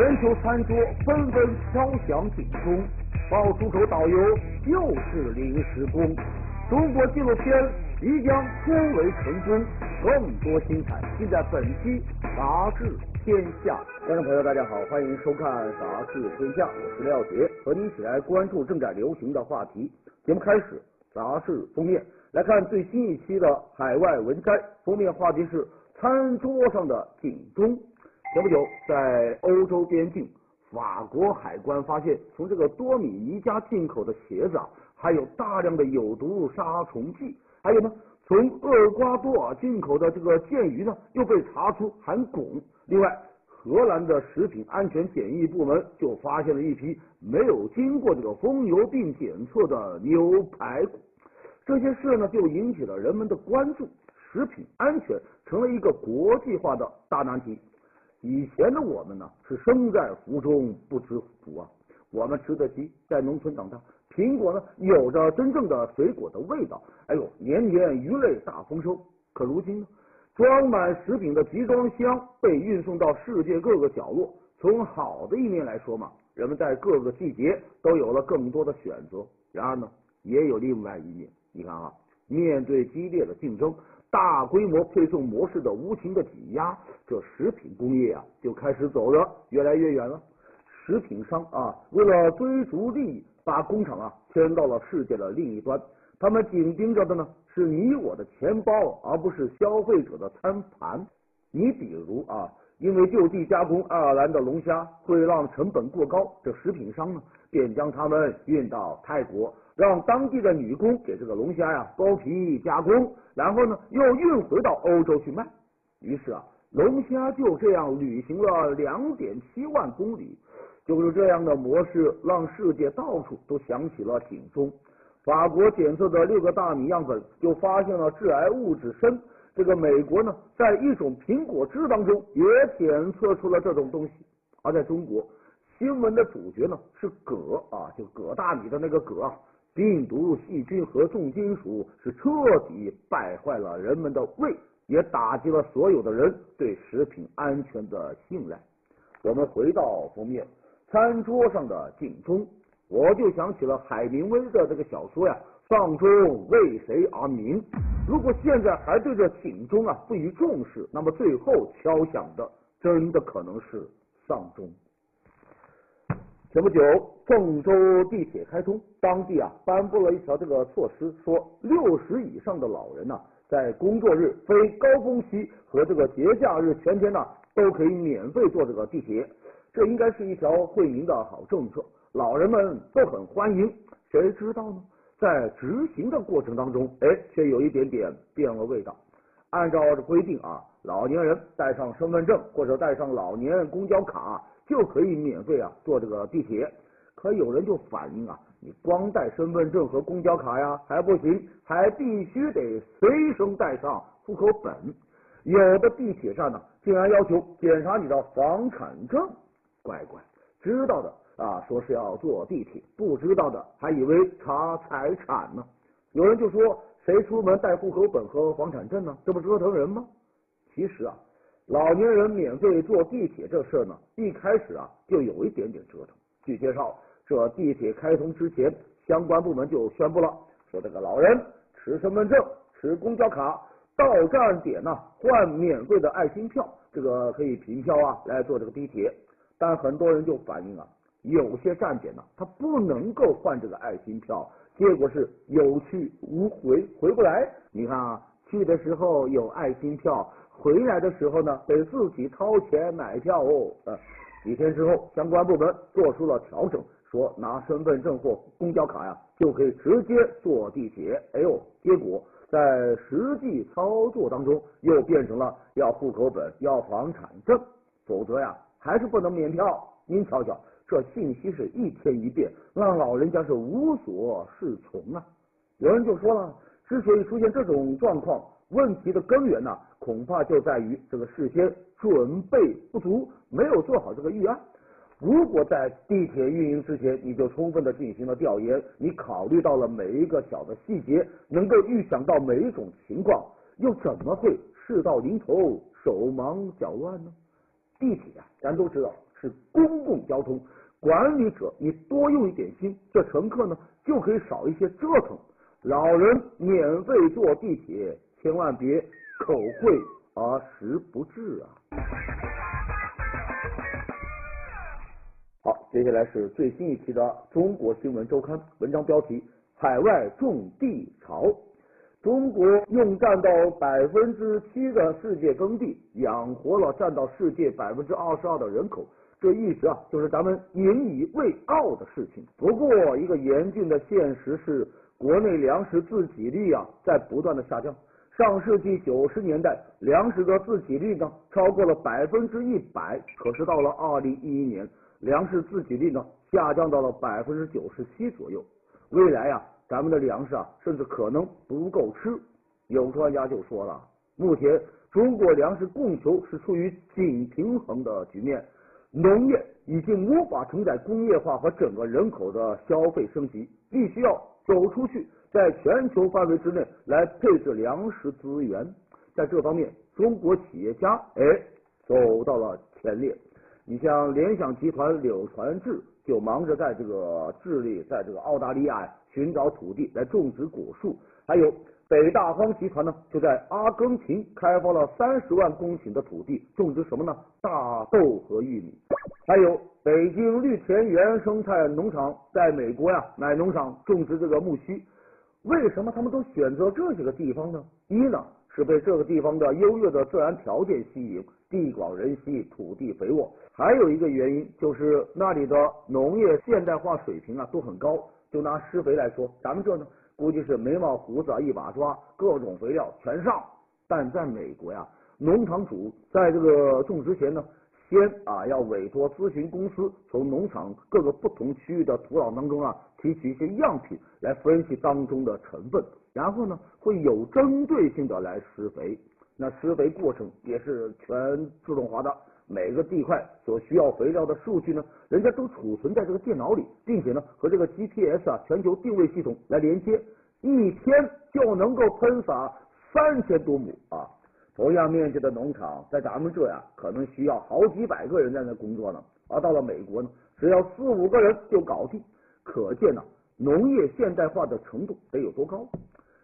全球餐桌纷纷敲响警钟，报出口导游又是临时工。中国纪录片即将突围成功，更多精彩尽在本期《杂志天下》。观众朋友，大家好，欢迎收看《杂志天下》，我是廖杰，和您一起来关注正在流行的话题。节目开始，杂志封面来看最新一期的海外文摘，封面话题是餐桌上的警钟。前不久，在欧洲边境，法国海关发现从这个多米尼加进口的鞋子啊，还有大量的有毒杀虫剂。还有呢，从厄瓜多尔进口的这个剑鱼呢，又被查出含汞。另外，荷兰的食品安全检疫部门就发现了一批没有经过这个疯牛病检测的牛排骨。这些事呢，就引起了人们的关注。食品安全成了一个国际化的大难题。以前的我们呢，是生在福中不知福啊。我们吃得起，在农村长大，苹果呢有着真正的水果的味道。哎呦，年年鱼类大丰收。可如今呢，装满食品的集装箱被运送到世界各个角落。从好的一面来说嘛，人们在各个季节都有了更多的选择。然而呢，也有另外一面。你看啊，面对激烈的竞争。大规模配送模式的无情的挤压，这食品工业啊就开始走得越来越远了。食品商啊，为了追逐利益，把工厂啊迁到了世界的另一端。他们紧盯着的呢是你我的钱包，而不是消费者的餐盘。你比如啊，因为就地加工爱尔兰的龙虾会让成本过高，这食品商呢便将它们运到泰国。让当地的女工给这个龙虾呀剥皮加工，然后呢又运回到欧洲去卖。于是啊，龙虾就这样旅行了两点七万公里。就是这样的模式，让世界到处都响起了警钟。法国检测的六个大米样本就发现了致癌物质砷。这个美国呢，在一种苹果汁当中也检测出了这种东西。而在中国，新闻的主角呢是镉啊，就铬大米的那个铬啊。病毒、细菌和重金属是彻底败坏了人们的胃，也打击了所有的人对食品安全的信赖。我们回到封面，餐桌上的警钟，我就想起了海明威的这个小说呀，《丧钟为谁而鸣》。如果现在还对这警钟啊不予重视，那么最后敲响的真的可能是丧钟。前不久，郑州地铁开通，当地啊颁布了一条这个措施，说六十以上的老人呢，在工作日、非高峰期和这个节假日全天呢，都可以免费坐这个地铁。这应该是一条惠民的好政策，老人们都很欢迎。谁知道呢？在执行的过程当中，哎，却有一点点变了味道。按照这规定啊，老年人带上身份证或者带上老年公交卡。就可以免费啊坐这个地铁，可有人就反映啊，你光带身份证和公交卡呀还不行，还必须得随身带上户口本。有的地铁站呢，竟然要求检查你的房产证。乖乖，知道的啊说是要坐地铁，不知道的还以为查财产呢。有人就说，谁出门带户口本和房产证呢？这不折腾人吗？其实啊。老年人免费坐地铁这事呢，一开始啊就有一点点折腾。据介绍，这地铁开通之前，相关部门就宣布了，说这个老人持身份证、持公交卡到站点呢换免费的爱心票，这个可以凭票啊来坐这个地铁。但很多人就反映啊，有些站点呢他不能够换这个爱心票，结果是有去无回，回不来。你看啊，去的时候有爱心票。回来的时候呢，得自己掏钱买票哦。呃，几天之后，相关部门做出了调整，说拿身份证或公交卡呀，就可以直接坐地铁。哎呦，结果在实际操作当中，又变成了要户口本、要房产证，否则呀，还是不能免票。您瞧瞧，这信息是一天一变，让老人家是无所适从啊。有人就说了，之所以出现这种状况。问题的根源呢，恐怕就在于这个事先准备不足，没有做好这个预案。如果在地铁运营之前，你就充分的进行了调研，你考虑到了每一个小的细节，能够预想到每一种情况，又怎么会事到临头手忙脚乱呢？地铁啊，咱都知道是公共交通，管理者你多用一点心，这乘客呢就可以少一些折腾。老人免费坐地铁，千万别口惠而实不至啊！好，接下来是最新一期的《中国新闻周刊》，文章标题：海外种地潮。中国用占到百分之七的世界耕地养活了占到世界百分之二十二的人口，这一直啊就是咱们引以为傲的事情。不过，一个严峻的现实是，国内粮食自给率啊在不断的下降。上世纪九十年代，粮食的自给率呢超过了百分之一百，可是到了二零一一年，粮食自给率呢下降到了百分之九十七左右。未来啊。咱们的粮食啊，甚至可能不够吃。有专家就说了，目前中国粮食供求是处于紧平衡的局面，农业已经无法承载工业化和整个人口的消费升级，必须要走出去，在全球范围之内来配置粮食资源。在这方面，中国企业家哎走到了前列。你像联想集团柳传志就忙着在这个智利，在这个澳大利亚。寻找土地来种植果树，还有北大荒集团呢，就在阿根廷开发了三十万公顷的土地，种植什么呢？大豆和玉米。还有北京绿田园生态农场在美国呀，买农场种植这个苜蓿。为什么他们都选择这些个地方呢？一呢是被这个地方的优越的自然条件吸引，地广人稀，土地肥沃。还有一个原因就是那里的农业现代化水平啊都很高。就拿施肥来说，咱们这呢，估计是眉毛胡子啊一把抓，各种肥料全上。但在美国呀，农场主在这个种植前呢，先啊要委托咨询公司从农场各个不同区域的土壤当中啊提取一些样品来分析当中的成分，然后呢会有针对性的来施肥。那施肥过程也是全自动化的。每个地块所需要肥料的数据呢，人家都储存在这个电脑里，并且呢和这个 GPS 啊全球定位系统来连接，一天就能够喷洒三千多亩啊！同样面积的农场，在咱们这呀，可能需要好几百个人在那工作呢，而到了美国呢，只要四五个人就搞定。可见呢，农业现代化的程度得有多高？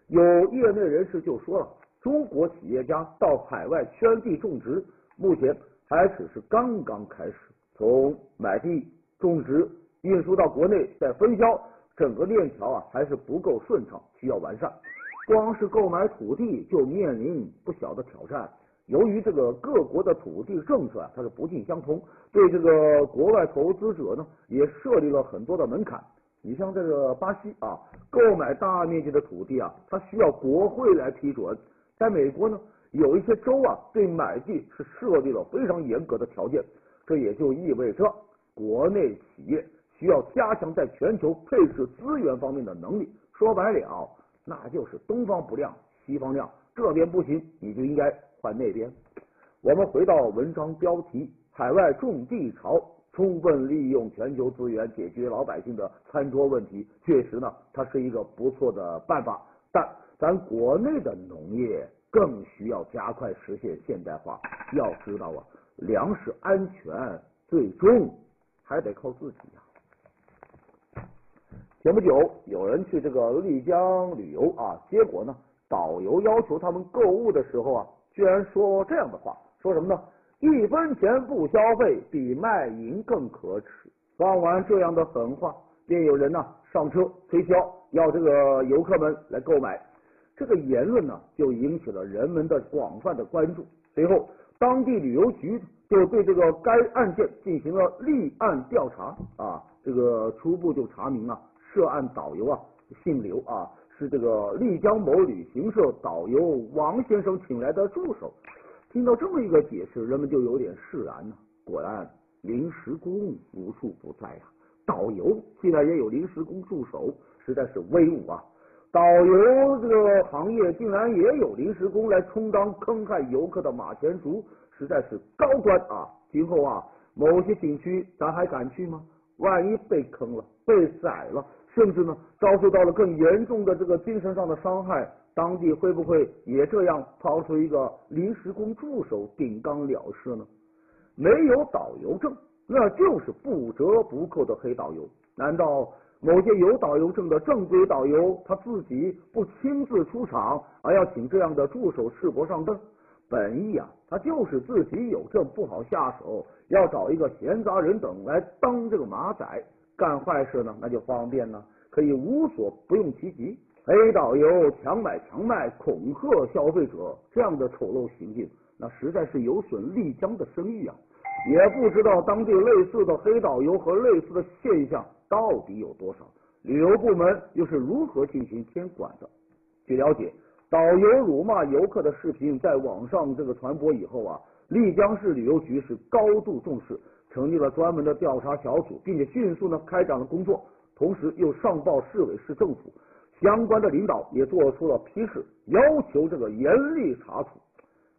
有业内人士就说了，中国企业家到海外圈地种植，目前。还只是刚刚开始，从买地、种植、运输到国内再分销，整个链条啊还是不够顺畅，需要完善。光是购买土地就面临不小的挑战。由于这个各国的土地政策啊，它是不尽相同，对这个国外投资者呢也设立了很多的门槛。你像这个巴西啊，购买大面积的土地啊，它需要国会来批准。在美国呢？有一些州啊，对买地是设立了非常严格的条件，这也就意味着国内企业需要加强在全球配置资源方面的能力。说白了，那就是东方不亮西方亮，这边不行，你就应该换那边。我们回到文章标题：海外种地潮，充分利用全球资源解决老百姓的餐桌问题，确实呢，它是一个不错的办法。但咱国内的农业。更需要加快实现现代化。要知道啊，粮食安全最终还得靠自己呀。前不久有人去这个丽江旅游啊，结果呢，导游要求他们购物的时候啊，居然说这样的话，说什么呢？一分钱不消费比卖淫更可耻。放完这样的狠话，便有人呢上车推销，要这个游客们来购买。这个言论呢，就引起了人们的广泛的关注。随后，当地旅游局就对这个该案件进行了立案调查啊，这个初步就查明啊，涉案导游啊姓刘啊，是这个丽江某旅行社导游王先生请来的助手。听到这么一个解释，人们就有点释然了。果然，临时工无处不在啊，导游竟然也有临时工助手，实在是威武啊！导游这个行业竟然也有临时工来充当坑害游客的马前卒，实在是高端啊！今后啊，某些景区咱还敢去吗？万一被坑了、被宰了，甚至呢遭受到了更严重的这个精神上的伤害，当地会不会也这样抛出一个临时工助手顶缸了事呢？没有导游证，那就是不折不扣的黑导游。难道某些有导游证的正规导游他自己不亲自出场，而要请这样的助手赤膊上阵？本意啊，他就是自己有证不好下手，要找一个闲杂人等来当这个马仔，干坏事呢，那就方便了，可以无所不用其极。黑导游强买强卖，恐吓消费者，这样的丑陋行径，那实在是有损丽江的声誉啊！也不知道当地类似的黑导游和类似的现象到底有多少，旅游部门又是如何进行监管的？据了解，导游辱骂游客的视频在网上这个传播以后啊，丽江市旅游局是高度重视，成立了专门的调查小组，并且迅速呢开展了工作，同时又上报市委市政府。相关的领导也做出了批示，要求这个严厉查处。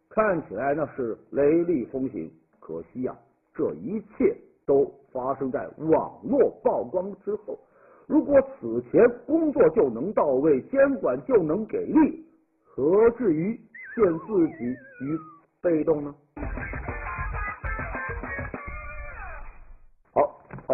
看起来那是雷厉风行，可惜呀，这一切都发生在网络曝光之后。如果此前工作就能到位，监管就能给力，何至于陷自己于被动呢？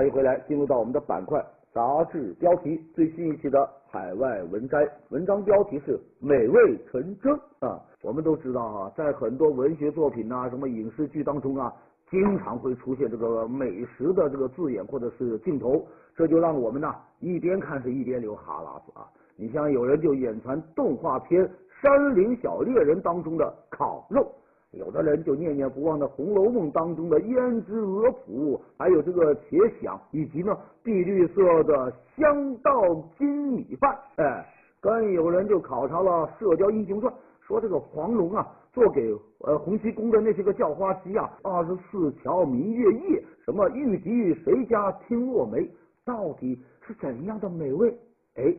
欢迎回来，进入到我们的板块。杂志标题最新一期的海外文摘，文章标题是美味纯真啊。我们都知道啊，在很多文学作品呐、什么影视剧当中啊，经常会出现这个美食的这个字眼或者是镜头，这就让我们呐一边看是一边流哈喇子啊。你像有人就眼馋动画片《山林小猎人》当中的烤肉。有的人就念念不忘的《红楼梦》当中的胭脂鹅脯，还有这个茄想，以及呢碧绿色的香稻金米饭。哎，更有人就考察了《射雕英雄传》，说这个黄蓉啊做给呃洪七公的那些个叫花鸡啊，二十四桥明月夜，什么玉笛谁家听落梅，到底是怎样的美味？哎，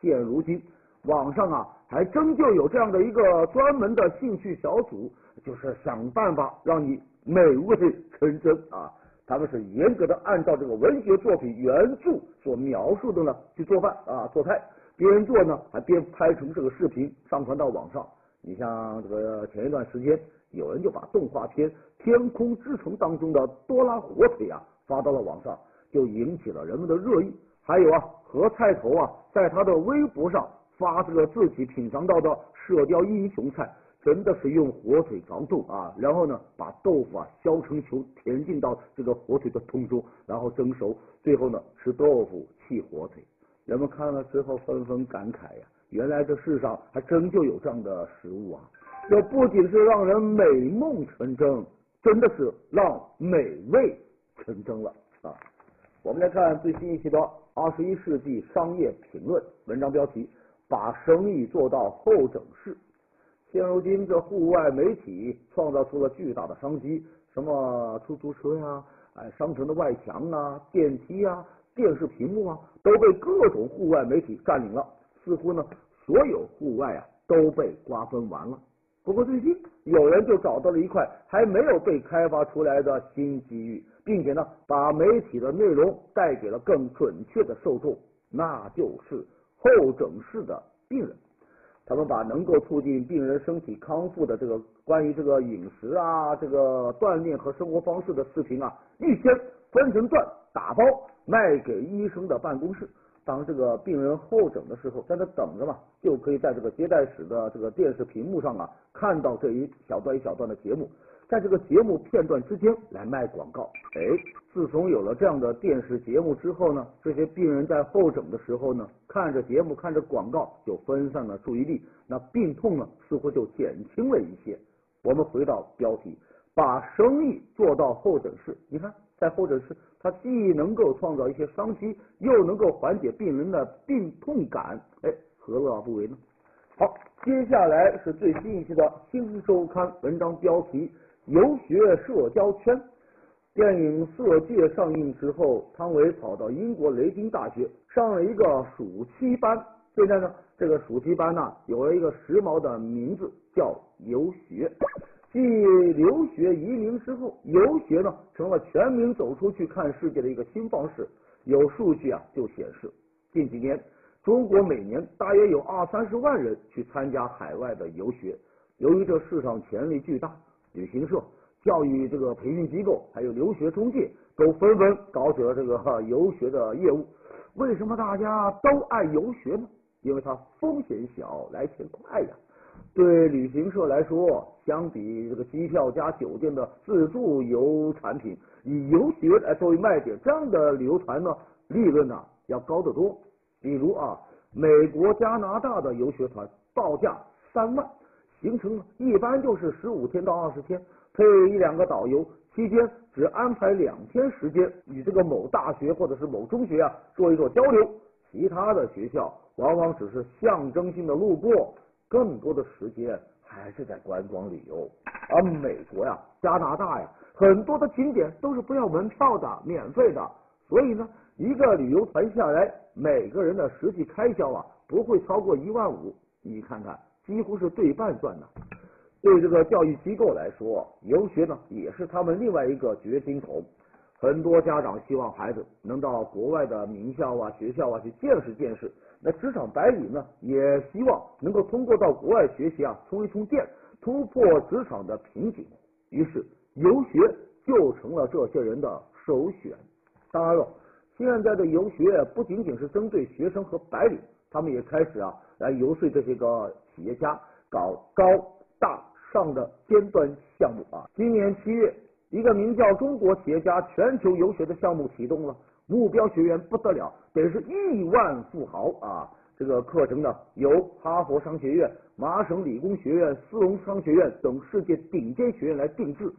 现如今网上啊还真就有这样的一个专门的兴趣小组。就是想办法让你美味成真啊！他们是严格的按照这个文学作品原著所描述的呢去做饭啊做菜，边做呢还边拍成这个视频上传到网上。你像这个前一段时间，有人就把动画片《天空之城》当中的多拉火腿啊发到了网上，就引起了人们的热议。还有啊，何菜头啊在他的微博上发这个自己品尝到的射雕英雄菜。真的是用火腿凿洞啊，然后呢，把豆腐啊削成球，填进到这个火腿的洞中，然后蒸熟，最后呢吃豆腐弃火腿。人们看了之后纷纷感慨呀，原来这世上还真就有这样的食物啊！这不仅是让人美梦成真，真的是让美味成真了啊！我们来看最新一期的《二十一世纪商业评论》文章标题：把生意做到后整式。现如今，这户外媒体创造出了巨大的商机，什么出租车呀，哎，商城的外墙啊，电梯啊，电视屏幕啊，都被各种户外媒体占领了。似乎呢，所有户外啊都被瓜分完了。不过最近，有人就找到了一块还没有被开发出来的新机遇，并且呢，把媒体的内容带给了更准确的受众，那就是候诊室的病人。他们把能够促进病人身体康复的这个关于这个饮食啊、这个锻炼和生活方式的视频啊，预先分成段打包卖给医生的办公室。当这个病人候诊的时候，在那等着嘛，就可以在这个接待室的这个电视屏幕上啊，看到这一小段一小段的节目。在这个节目片段之间来卖广告，哎，自从有了这样的电视节目之后呢，这些病人在候诊的时候呢，看着节目看着广告就分散了注意力，那病痛呢似乎就减轻了一些。我们回到标题，把生意做到候诊室。你看，在候诊室，它既能够创造一些商机，又能够缓解病人的病痛感，哎，何乐而不为呢？好，接下来是最新一期的《新周刊》文章标题。游学社交圈，电影《色戒》上映之后，汤唯跑到英国雷丁大学上了一个暑期班。现在呢，这个暑期班呢有了一个时髦的名字，叫游学。继留学移民之后，游学呢成了全民走出去看世界的一个新方式。有数据啊就显示，近几年中国每年大约有二三十万人去参加海外的游学。由于这市场潜力巨大。旅行社、教育这个培训机构，还有留学中介，都纷纷搞起了这个游学的业务。为什么大家都爱游学呢？因为它风险小，来钱快呀。对旅行社来说，相比这个机票加酒店的自助游产品，以游学来作为卖点，这样的旅游团呢，利润呢要高得多。比如啊，美国、加拿大的游学团报价三万，行程一般就是十五天到二十天，配一两个导游，期间只安排两天时间与这个某大学或者是某中学啊做一做交流，其他的学校往往只是象征性的路过。更多的时间还是在观光旅游，而美国呀、加拿大呀，很多的景点都是不要门票的，免费的。所以呢，一个旅游团下来，每个人的实际开销啊，不会超过一万五。你看看，几乎是对半赚的。对这个教育机构来说，游学呢，也是他们另外一个掘金口。很多家长希望孩子能到国外的名校啊、学校啊去见识见识。那职场白领呢，也希望能够通过到国外学习啊，充一充电，突破职场的瓶颈。于是游学就成了这些人的首选。当然了，现在的游学不仅仅是针对学生和白领，他们也开始啊来游说这些个企业家搞高大上的尖端项目啊。今年七月。一个名叫“中国企业家全球游学”的项目启动了，目标学员不得了，得是亿万富豪啊！这个课程呢，由哈佛商学院、麻省理工学院、斯隆商学院等世界顶尖学院来定制，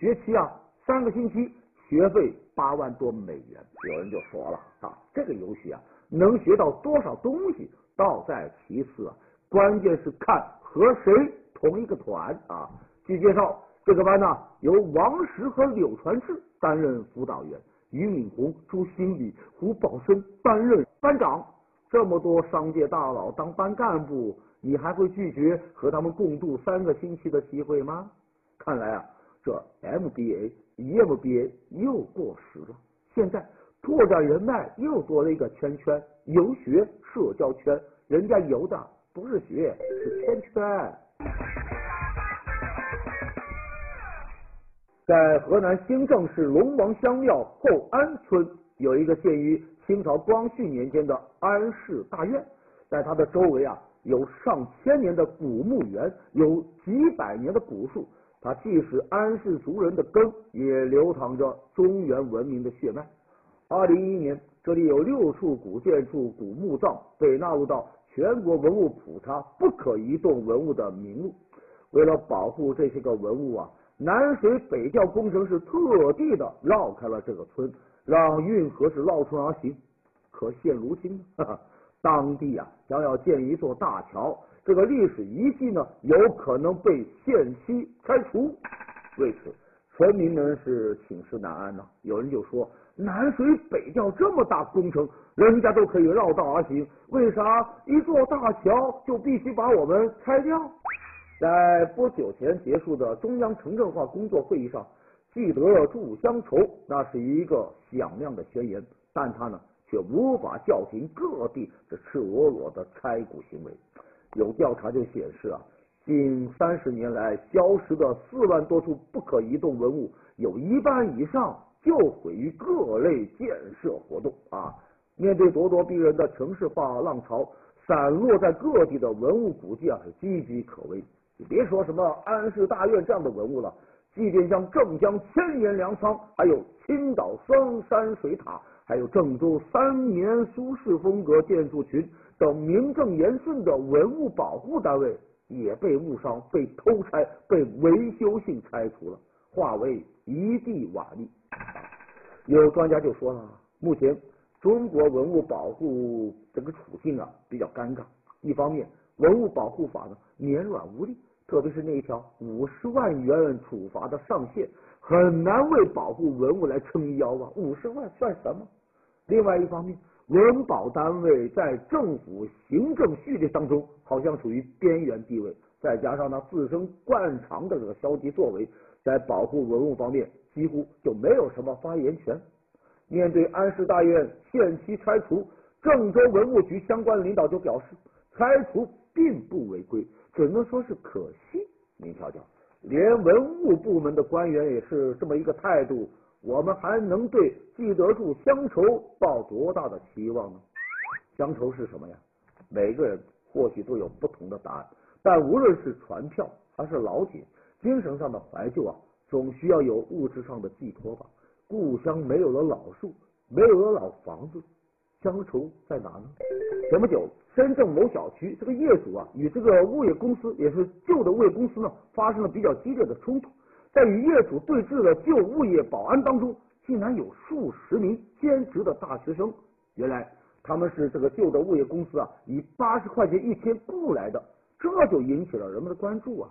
学期啊三个星期，学费八万多美元。有人就说了啊，这个游学啊能学到多少东西倒在其次啊，关键是看和谁同一个团啊。据介绍。这个班呢，由王石和柳传志担任辅导员，俞敏洪、朱新礼、胡宝森担任班长。这么多商界大佬当班干部，你还会拒绝和他们共度三个星期的机会吗？看来啊，这 MBA、EMBA 又过时了。现在拓展人脉又多了一个圈圈，游学社交圈，人家游的不是学，是圈圈。在河南新郑市龙王乡庙后安村，有一个建于清朝光绪年间的安氏大院，在它的周围啊，有上千年的古墓园，有几百年的古树，它既是安氏族人的根，也流淌着中原文明的血脉。二零一一年，这里有六处古建筑、古墓葬被纳入到全国文物普查不可移动文物的名录。为了保护这些个文物啊。南水北调工程是特地的绕开了这个村，让运河是绕村而行。可现如今，当地啊将要建一座大桥，这个历史遗迹呢有可能被限期拆除。为此，村民们是寝食难安呢。有人就说：南水北调这么大工程，人家都可以绕道而行，为啥一座大桥就必须把我们拆掉？在不久前结束的中央城镇化工作会议上，记得住乡愁，那是一个响亮的宣言，但他呢却无法叫停各地这赤裸裸的拆古行为。有调查就显示啊，近三十年来消失的四万多处不可移动文物，有一半以上就毁于各类建设活动啊。面对咄咄逼人的城市化浪潮，散落在各地的文物古迹啊是岌岌可危。你别说什么安氏大院这样的文物了，即便像镇江千年粮仓，还有青岛双山水塔，还有郑州三年苏式风格建筑群等名正言顺的文物保护单位，也被误伤、被偷拆、被维修性拆除了，化为一地瓦砾。有专家就说了，目前中国文物保护这个处境啊比较尴尬，一方面文物保护法呢绵软无力。特别是那一条五十万元处罚的上限，很难为保护文物来撑腰啊！五十万算什么？另外一方面，文保单位在政府行政序列当中好像处于边缘地位，再加上他自身惯常的这个消极作为，在保护文物方面几乎就没有什么发言权。面对安氏大院限期拆除，郑州文物局相关领导就表示，拆除并不违规。只能说是可惜，您瞧瞧，连文物部门的官员也是这么一个态度，我们还能对记得住乡愁抱多大的期望呢？乡愁是什么呀？每个人或许都有不同的答案，但无论是船票还是老铁，精神上的怀旧啊，总需要有物质上的寄托吧。故乡没有了老树，没有了老房子，乡愁在哪呢？前不久，深圳某小区这个业主啊，与这个物业公司，也是旧的物业公司呢，发生了比较激烈的冲突。在与业主对峙的旧物业保安当中，竟然有数十名兼职的大学生。原来他们是这个旧的物业公司啊，以八十块钱一天雇来的，这就引起了人们的关注啊。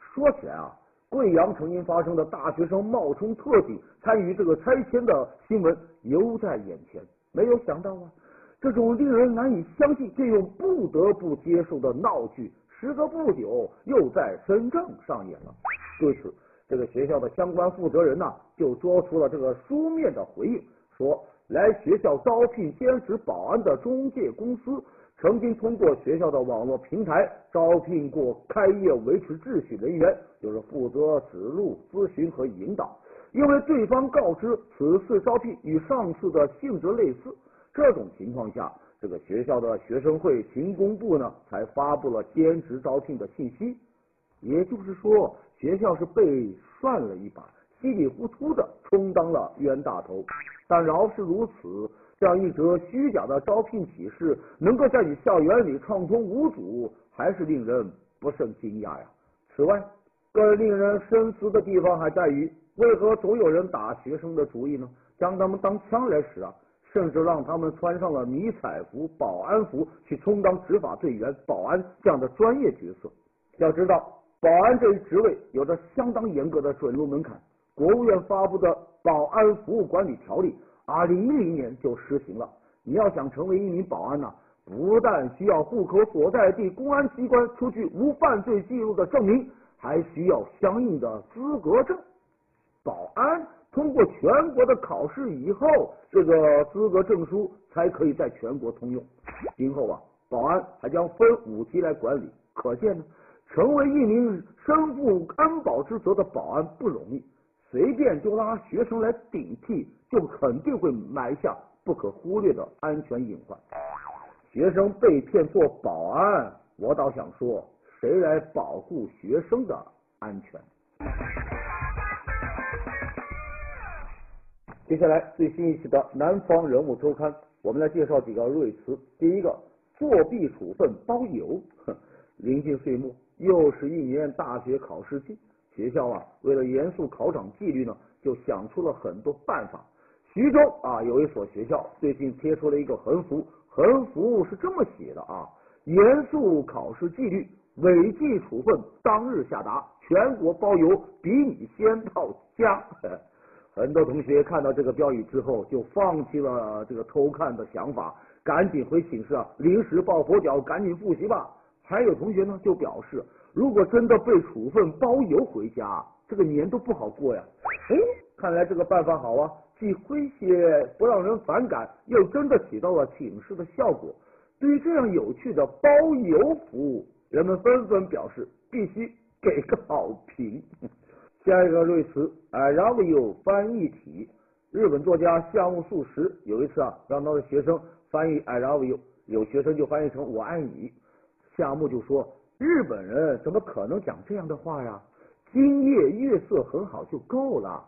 说起来啊。贵阳曾经发生的大学生冒充特警参与这个拆迁的新闻犹在眼前，没有想到啊，这种令人难以相信却又不得不接受的闹剧，时隔不久又在深圳上演了。对此，这个学校的相关负责人呢就做出了这个书面的回应，说来学校招聘兼职保安的中介公司。曾经通过学校的网络平台招聘过开业维持秩序人员，就是负责指路、咨询和引导。因为对方告知此次招聘与上次的性质类似，这种情况下，这个学校的学生会勤工部呢才发布了兼职招聘的信息。也就是说，学校是被算了一把，稀里糊涂的充当了冤大头。但饶是如此。这样一则虚假的招聘启事，能够在你校园里畅通无阻，还是令人不胜惊讶呀。此外，更令人深思的地方还在于，为何总有人打学生的主意呢？将他们当枪来使啊，甚至让他们穿上了迷彩服、保安服，去充当执法队员、保安这样的专业角色。要知道，保安这一职位有着相当严格的准入门槛。国务院发布的《保安服务管理条例》。二零一零年就实行了。你要想成为一名保安呢，不但需要户口所在地公安机关出具无犯罪记录的证明，还需要相应的资格证。保安通过全国的考试以后，这个资格证书才可以在全国通用。今后啊，保安还将分五级来管理。可见呢，成为一名身负安保之责的保安不容易。随便就拉学生来顶替，就肯定会埋下不可忽略的安全隐患。学生被骗做保安，我倒想说，谁来保护学生的安全？接下来最新一期的《南方人物周刊》，我们来介绍几个瑞词。第一个，作弊处分包邮。临近岁末，又是一年大学考试季。学校啊，为了严肃考场纪律呢，就想出了很多办法。徐州啊，有一所学校最近贴出了一个横幅，横幅是这么写的啊：严肃考试纪律，违纪处分当日下达，全国包邮，比你先到家。很多同学看到这个标语之后，就放弃了这个偷看的想法，赶紧回寝室啊，临时抱佛脚，赶紧复习吧。还有同学呢，就表示。如果真的被处分包邮回家，这个年都不好过呀。哎，看来这个办法好啊，既诙谐不让人反感，又真的起到了警示的效果。对于这样有趣的包邮服务，人们纷纷表示必须给个好评。下一个瑞词，I love you 翻译体。日本作家夏目漱石有一次啊，让他的学生翻译 I love you，有学生就翻译成我爱你。夏目就说。日本人怎么可能讲这样的话呀？今夜月色很好就够了。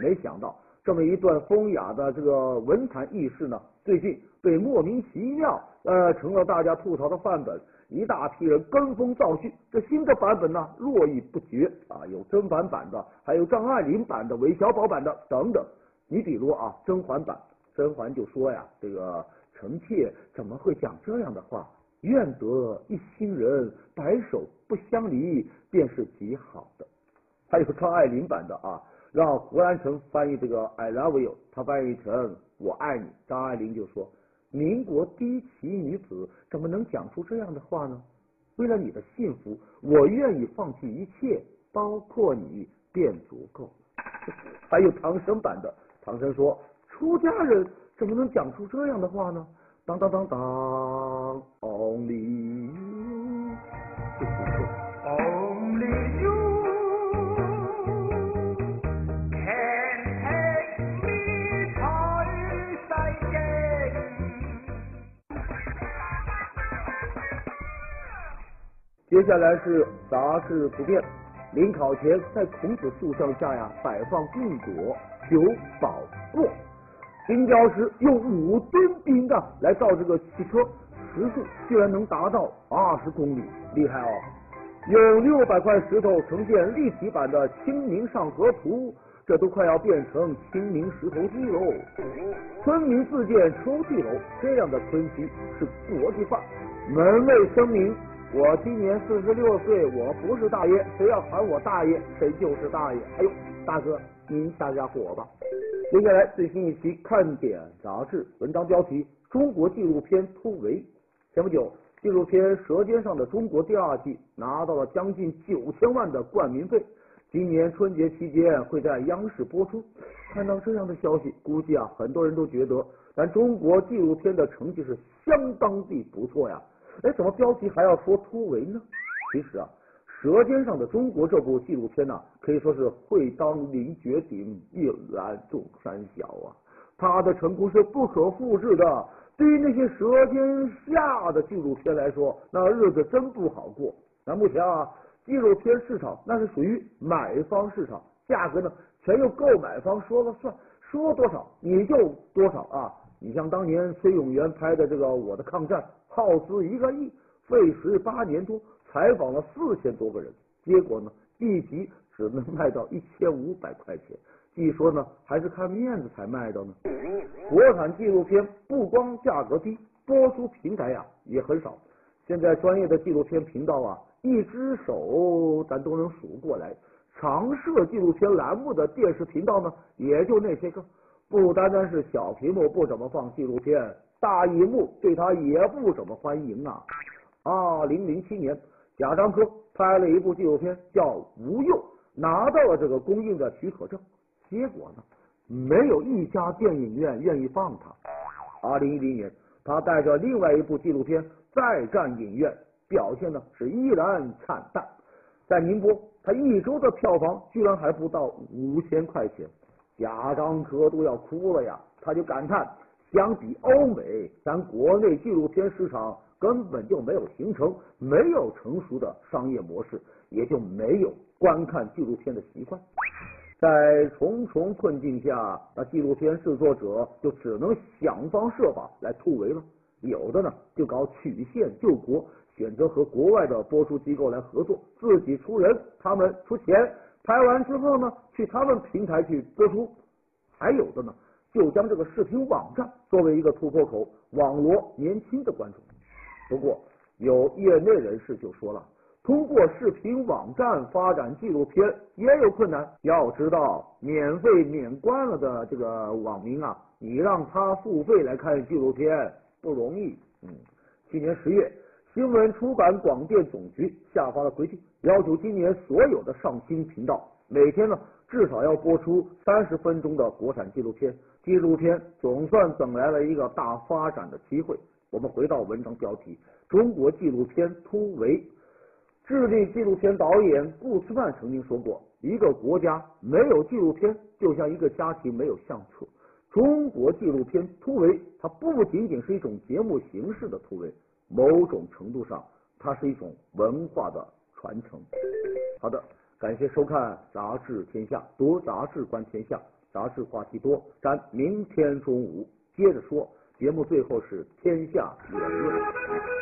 没想到这么一段风雅的这个文坛轶事呢，最近被莫名其妙呃成了大家吐槽的范本。一大批人跟风造句，这新的版本呢络绎不绝啊，有甄嬛版的，还有张爱玲版的、韦小宝版的等等。你比如啊，甄嬛版，甄嬛就说呀，这个臣妾怎么会讲这样的话？愿得一心人，白首不相离，便是极好的。还有张爱玲版的啊，让胡兰成翻译这个 I love you，他翻译成我爱你。张爱玲就说：“民国第一奇女子怎么能讲出这样的话呢？为了你的幸福，我愿意放弃一切，包括你便足够。”还有唐僧版的，唐僧说：“出家人怎么能讲出这样的话呢？”当当当当，Only 接下来是杂志图片。临考前，在孔子塑像下呀，摆放玉镯，求宝座。金雕师用五吨冰啊来造这个汽车，时速居然能达到二十公里，厉害哦！用六百块石头呈现立体版的《清明上河图》，这都快要变成清明石头记喽。村民自建抽屉楼，这样的村居是国际范门卫声明。我今年四十六岁，我不是大爷，谁要喊我大爷，谁就是大爷。哎呦，大哥，您下下火吧。接下来最新一期看点杂志文章标题：中国纪录片突围。前不久，纪录片《舌尖上的中国》第二季拿到了将近九千万的冠名费，今年春节期间会在央视播出。看到这样的消息，估计啊，很多人都觉得咱中国纪录片的成绩是相当的不错呀。哎，怎么标题还要说突围呢？其实啊，《舌尖上的中国》这部纪录片呢，可以说是会当凌绝顶，一览众山小啊。它的成功是不可复制的。对于那些舌尖下的纪录片来说，那日子真不好过。那目前啊，纪录片市场那是属于买方市场，价格呢全由购买方说了算，说多少你就多少啊。你像当年崔永元拍的这个《我的抗战》。耗资一个亿，费时八年多，采访了四千多个人，结果呢，一集只能卖到一千五百块钱。据说呢，还是看面子才卖的呢。国产纪录片不光价格低，播出平台呀也很少。现在专业的纪录片频道啊，一只手咱都能数过来。常设纪录片栏目的电视频道呢，也就那些个。不单单是小屏幕不怎么放纪录片。大荧幕对他也不怎么欢迎啊！二零零七年，贾樟柯拍了一部纪录片叫《无用》，拿到了这个公映的许可证。结果呢，没有一家电影院愿意放他。二零一零年，他带着另外一部纪录片再战影院，表现呢是依然惨淡。在宁波，他一周的票房居然还不到五千块钱，贾樟柯都要哭了呀！他就感叹。相比欧美，咱国内纪录片市场根本就没有形成，没有成熟的商业模式，也就没有观看纪录片的习惯。在重重困境下，那纪录片制作者就只能想方设法来突围了。有的呢，就搞曲线救国，选择和国外的播出机构来合作，自己出人，他们出钱，拍完之后呢，去他们平台去播出。还有的呢。就将这个视频网站作为一个突破口，网罗年轻的观众。不过，有业内人士就说了，通过视频网站发展纪录片也有困难。要知道，免费免关了的这个网民啊，你让他付费来看纪录片不容易。嗯，去年十月，新闻出版广电总局下发了规定，要求今年所有的上新频道每天呢至少要播出三十分钟的国产纪录片。纪录片总算等来了一个大发展的机会。我们回到文章标题：中国纪录片突围。智利纪录片导演顾斯曼曾经说过：“一个国家没有纪录片，就像一个家庭没有相册。”中国纪录片突围，它不仅仅是一种节目形式的突围，某种程度上，它是一种文化的传承。好的，感谢收看《杂志天下》，读杂志观天下。杂志话题多，咱明天中午接着说。节目最后是天下言论。